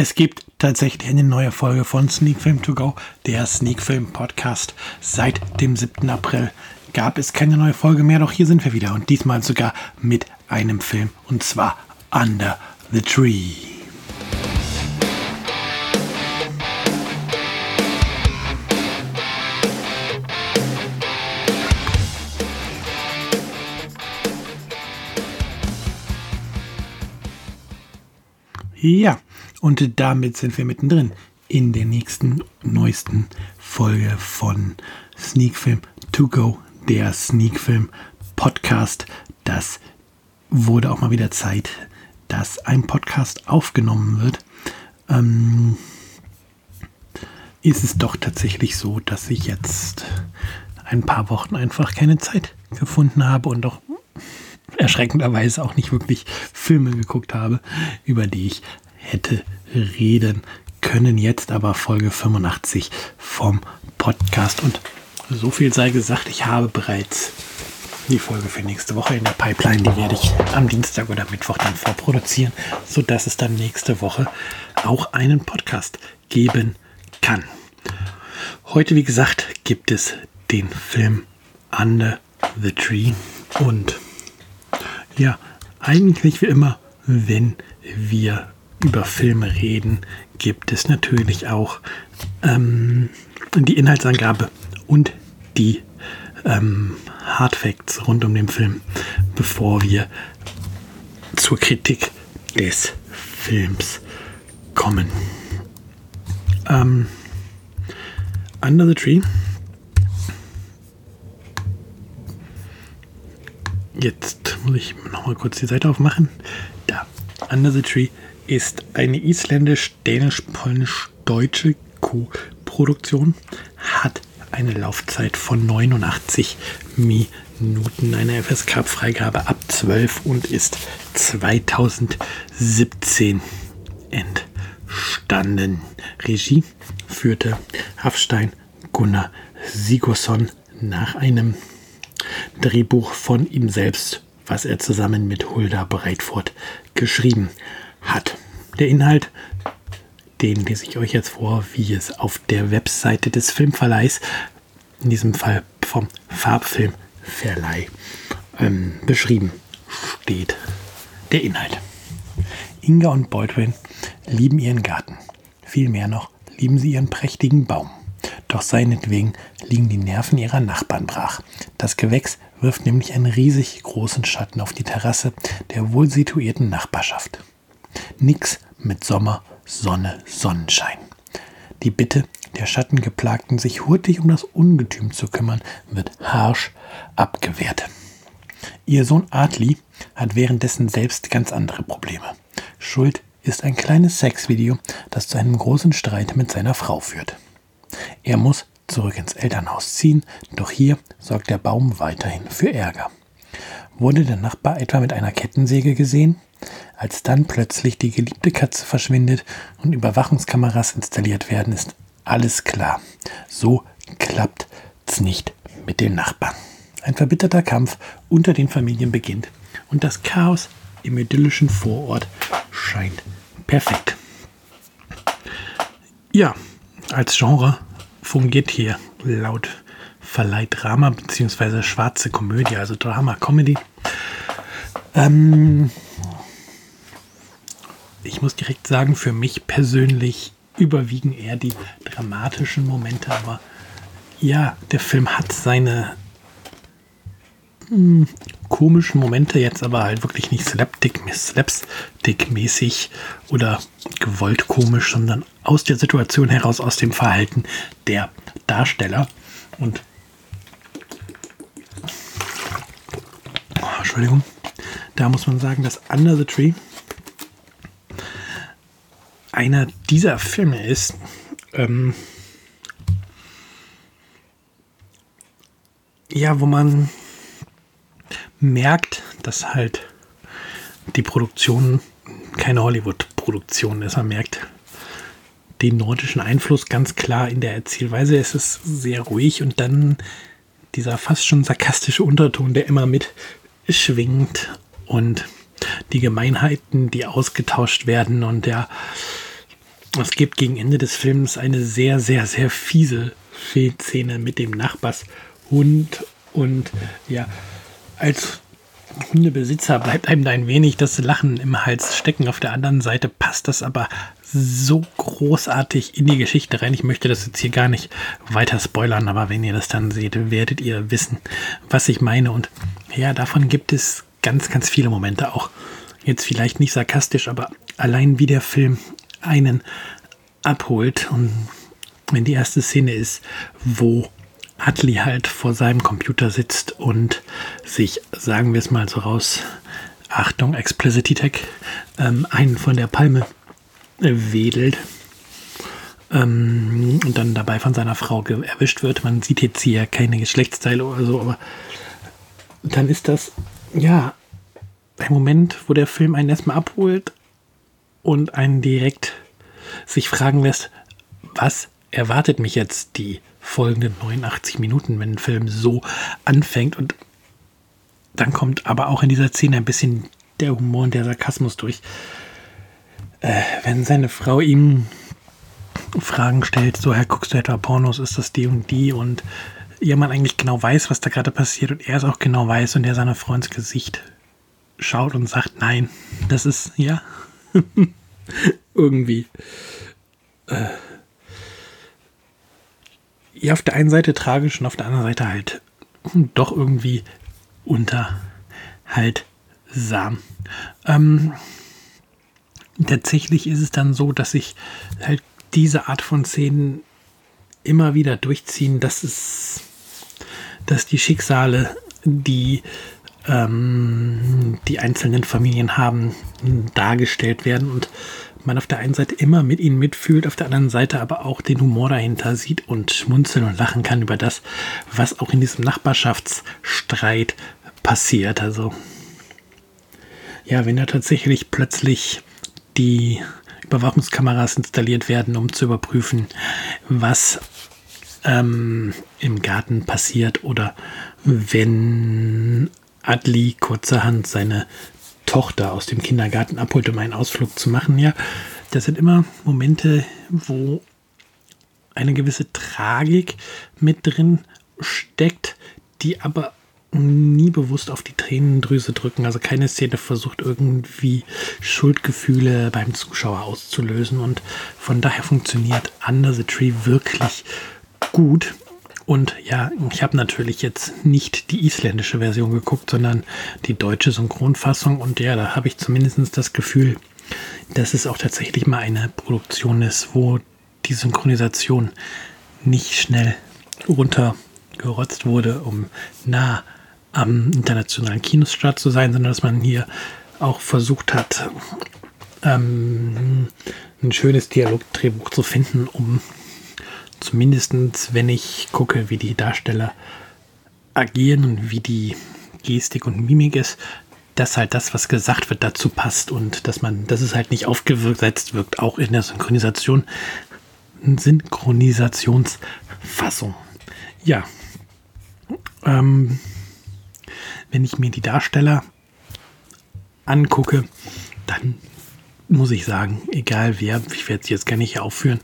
Es gibt tatsächlich eine neue Folge von Sneak Film To Go, der Sneak Film Podcast. Seit dem 7. April gab es keine neue Folge mehr, doch hier sind wir wieder und diesmal sogar mit einem Film und zwar Under the Tree. Ja, und damit sind wir mittendrin in der nächsten, neuesten Folge von Sneak Film To Go, der Sneak Film Podcast. Das wurde auch mal wieder Zeit, dass ein Podcast aufgenommen wird. Ähm, ist es doch tatsächlich so, dass ich jetzt ein paar Wochen einfach keine Zeit gefunden habe und doch erschreckenderweise auch nicht wirklich Filme geguckt habe, über die ich hätte reden können. Jetzt aber Folge 85 vom Podcast. Und so viel sei gesagt, ich habe bereits die Folge für nächste Woche in der Pipeline. Die werde ich am Dienstag oder Mittwoch dann vorproduzieren, sodass es dann nächste Woche auch einen Podcast geben kann. Heute, wie gesagt, gibt es den Film Under the Tree. Und ja, eigentlich wie immer, wenn wir über Filme reden, gibt es natürlich auch ähm, die Inhaltsangabe und die ähm, Hard Facts rund um den Film, bevor wir zur Kritik des Films kommen. Ähm, Under the Tree. Jetzt muss ich noch mal kurz die Seite aufmachen. Da. Under the Tree ist eine isländisch-dänisch-polnisch-deutsche Co-Produktion, hat eine Laufzeit von 89 Minuten, eine FSK-Freigabe ab 12 und ist 2017 entstanden. Regie führte Hafstein Gunnar Sigurdsson nach einem Drehbuch von ihm selbst, was er zusammen mit Hulda Breitfurt geschrieben hat. Der Inhalt, den lese ich euch jetzt vor, wie es auf der Webseite des Filmverleihs, in diesem Fall vom Farbfilmverleih, ähm, beschrieben steht. Der Inhalt. Inga und Baldwin lieben ihren Garten. Vielmehr noch lieben sie ihren prächtigen Baum. Doch seinetwegen liegen die Nerven ihrer Nachbarn brach. Das Gewächs wirft nämlich einen riesig großen Schatten auf die Terrasse der wohl situierten Nachbarschaft. Nix mit Sommer, Sonne, Sonnenschein. Die Bitte der Schattengeplagten, sich hurtig um das Ungetüm zu kümmern, wird harsch abgewehrt. Ihr Sohn Adli hat währenddessen selbst ganz andere Probleme. Schuld ist ein kleines Sexvideo, das zu einem großen Streit mit seiner Frau führt. Er muss zurück ins Elternhaus ziehen, doch hier sorgt der Baum weiterhin für Ärger. Wurde der Nachbar etwa mit einer Kettensäge gesehen? Als dann plötzlich die geliebte Katze verschwindet und Überwachungskameras installiert werden, ist alles klar. So klappt's nicht mit den Nachbarn. Ein verbitterter Kampf unter den Familien beginnt und das Chaos im idyllischen Vorort scheint perfekt. Ja, als Genre fungiert hier laut Verleih Drama bzw. schwarze Komödie, also Drama Comedy. Ähm, ich muss direkt sagen, für mich persönlich überwiegen eher die dramatischen Momente, aber ja, der Film hat seine hm, komischen Momente jetzt aber halt wirklich nicht slapstick-mäßig oder gewollt komisch, sondern aus der Situation heraus, aus dem Verhalten der Darsteller. Und Entschuldigung, da muss man sagen, dass Under the Tree einer dieser Filme ist, ähm, ja, wo man merkt, dass halt die Produktion keine Hollywood-Produktion ist. Man merkt den nordischen Einfluss ganz klar in der Erzählweise. Es ist sehr ruhig und dann dieser fast schon sarkastische Unterton, der immer mit schwingt und die Gemeinheiten, die ausgetauscht werden und der es gibt gegen Ende des Films eine sehr, sehr, sehr fiese Szene mit dem Nachbarshund und ja, als Hundebesitzer bleibt einem da ein wenig das Lachen im Hals stecken. Auf der anderen Seite passt das aber so großartig in die Geschichte rein. Ich möchte das jetzt hier gar nicht weiter spoilern, aber wenn ihr das dann seht, werdet ihr wissen, was ich meine. Und ja, davon gibt es ganz, ganz viele Momente auch. Jetzt vielleicht nicht sarkastisch, aber allein wie der Film einen abholt. Und wenn die erste Szene ist, wo Atli halt vor seinem Computer sitzt und sich, sagen wir es mal so raus, Achtung, Explicity Tech, ähm, einen von der Palme wedelt ähm, und dann dabei von seiner Frau erwischt wird. Man sieht jetzt hier keine Geschlechtsteile oder so, aber dann ist das, ja, ein Moment, wo der Film einen erstmal abholt und einen direkt sich fragen lässt, was erwartet mich jetzt die folgenden 89 Minuten, wenn ein Film so anfängt. Und dann kommt aber auch in dieser Szene ein bisschen der Humor und der Sarkasmus durch. Äh, wenn seine Frau ihm Fragen stellt, so, Herr, guckst du etwa Pornos, ist das die und die? Und ja, man eigentlich genau weiß, was da gerade passiert und er es auch genau weiß und er seiner Frau ins Gesicht schaut und sagt, nein, das ist, ja, irgendwie. Äh, ja, auf der einen Seite tragisch und auf der anderen Seite halt doch irgendwie unterhaltsam. Ähm, tatsächlich ist es dann so, dass sich halt diese Art von Szenen immer wieder durchziehen, dass es, dass die Schicksale, die ähm, die einzelnen Familien haben, dargestellt werden und man auf der einen Seite immer mit ihnen mitfühlt, auf der anderen Seite aber auch den Humor dahinter sieht und schmunzeln und lachen kann über das, was auch in diesem Nachbarschaftsstreit passiert. Also ja, wenn da tatsächlich plötzlich die Überwachungskameras installiert werden, um zu überprüfen, was ähm, im Garten passiert oder wenn Adli kurzerhand seine Tochter aus dem Kindergarten abholt, um einen Ausflug zu machen. Ja, das sind immer Momente, wo eine gewisse Tragik mit drin steckt, die aber nie bewusst auf die Tränendrüse drücken. Also keine Szene versucht irgendwie Schuldgefühle beim Zuschauer auszulösen. Und von daher funktioniert Under the Tree wirklich gut. Und ja, ich habe natürlich jetzt nicht die isländische Version geguckt, sondern die deutsche Synchronfassung. Und ja, da habe ich zumindest das Gefühl, dass es auch tatsächlich mal eine Produktion ist, wo die Synchronisation nicht schnell runtergerotzt wurde, um nah am internationalen Kinostart zu sein, sondern dass man hier auch versucht hat, ähm, ein schönes Dialogdrehbuch zu finden, um zumindest wenn ich gucke, wie die Darsteller agieren und wie die Gestik und Mimik ist, dass halt das, was gesagt wird, dazu passt und dass man, dass es halt nicht aufgesetzt wirkt, auch in der Synchronisation. Synchronisationsfassung. Ja. Ähm, wenn ich mir die Darsteller angucke, dann muss ich sagen, egal wer, ich werde sie jetzt gar nicht aufführen,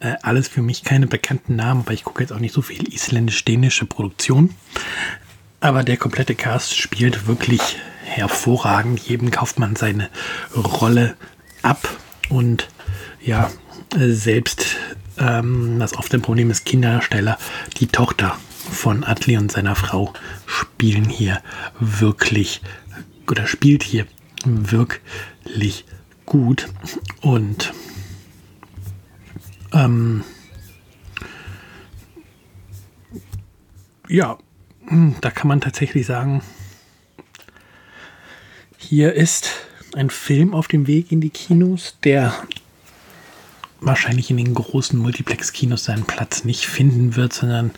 äh, alles für mich keine bekannten Namen, weil ich gucke jetzt auch nicht so viel isländisch-dänische Produktion. Aber der komplette Cast spielt wirklich hervorragend. Jedem kauft man seine Rolle ab und ja, selbst ähm, das oft ein Problem ist, Kinderdarsteller, die Tochter von Atli und seiner Frau spielen hier wirklich oder spielt hier wirklich gut und ähm, ja, hm, da kann man tatsächlich sagen, hier ist ein Film auf dem Weg in die Kinos, der wahrscheinlich in den großen Multiplex-Kinos seinen Platz nicht finden wird, sondern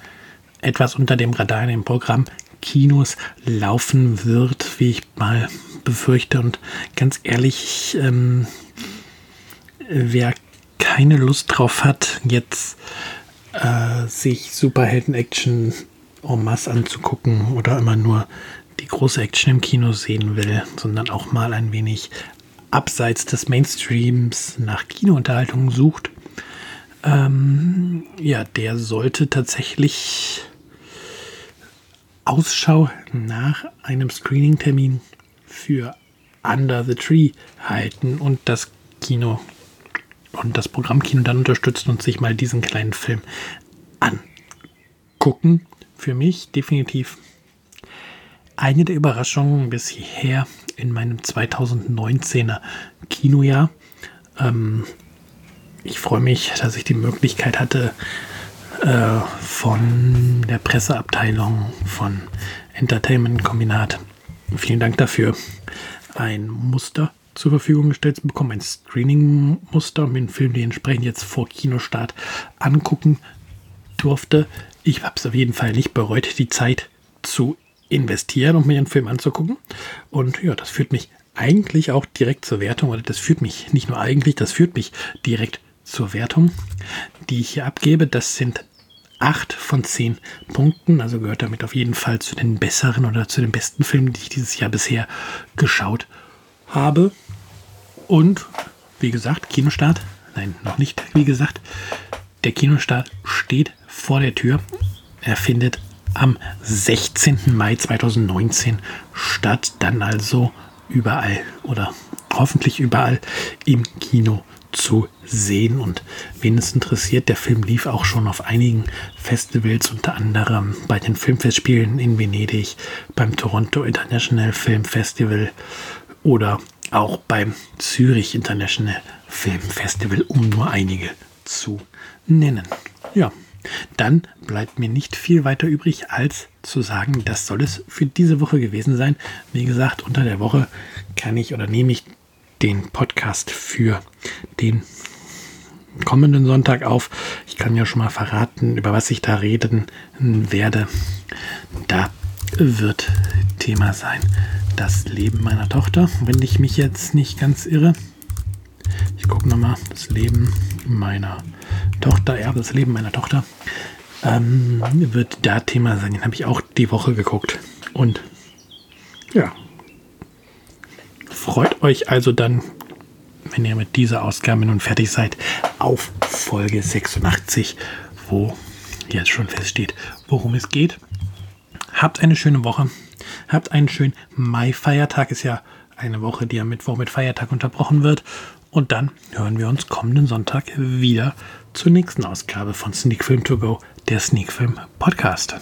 etwas unter dem Radar in dem Programm Kinos laufen wird, wie ich mal befürchte. Und ganz ehrlich, ähm, wer keine Lust drauf hat, jetzt äh, sich Superhelden-Action en masse anzugucken oder immer nur die große Action im Kino sehen will, sondern auch mal ein wenig abseits des Mainstreams nach Kinounterhaltung sucht, ähm, ja, der sollte tatsächlich Ausschau nach einem Screening-Termin für Under the Tree halten und das Kino und das Programmkino dann unterstützen und sich mal diesen kleinen Film angucken. Für mich definitiv eine der Überraschungen bisher in meinem 2019er Kinojahr. Ähm, ich freue mich, dass ich die Möglichkeit hatte, äh, von der Presseabteilung von Entertainment Kombinat, vielen Dank dafür, ein Muster zur Verfügung gestellt zu bekommen, ein Screening-Muster, um den Film entsprechend jetzt vor Kinostart angucken durfte. Ich habe es auf jeden Fall nicht bereut, die Zeit zu investieren, um mir einen Film anzugucken. Und ja, das führt mich eigentlich auch direkt zur Wertung, oder das führt mich nicht nur eigentlich, das führt mich direkt zur Wertung, die ich hier abgebe. Das sind 8 von 10 Punkten, also gehört damit auf jeden Fall zu den besseren oder zu den besten Filmen, die ich dieses Jahr bisher geschaut habe. Und wie gesagt, Kinostart, nein, noch nicht, wie gesagt, der Kinostart steht vor der Tür. Er findet am 16. Mai 2019 statt. Dann also überall oder hoffentlich überall im Kino zu sehen. Und wen es interessiert, der Film lief auch schon auf einigen Festivals, unter anderem bei den Filmfestspielen in Venedig, beim Toronto International Film Festival oder auch beim Zürich International Film Festival, um nur einige zu nennen. Ja, dann bleibt mir nicht viel weiter übrig, als zu sagen, das soll es für diese Woche gewesen sein. Wie gesagt, unter der Woche kann ich oder nehme ich den Podcast für den kommenden Sonntag auf. Ich kann ja schon mal verraten, über was ich da reden werde. Da wird Thema sein das Leben meiner Tochter, wenn ich mich jetzt nicht ganz irre. Ich gucke nochmal, das Leben meiner Tochter, ja, das Leben meiner Tochter ähm, wird da Thema sein. Den habe ich auch die Woche geguckt. Und ja, freut euch also dann, wenn ihr mit dieser Ausgabe nun fertig seid, auf Folge 86, wo jetzt schon feststeht, worum es geht. Habt eine schöne Woche. Habt einen schönen Mai-Feiertag. Ist ja eine Woche, die am Mittwoch mit Feiertag unterbrochen wird. Und dann hören wir uns kommenden Sonntag wieder zur nächsten Ausgabe von Sneak Film To Go, der Sneak Film Podcast.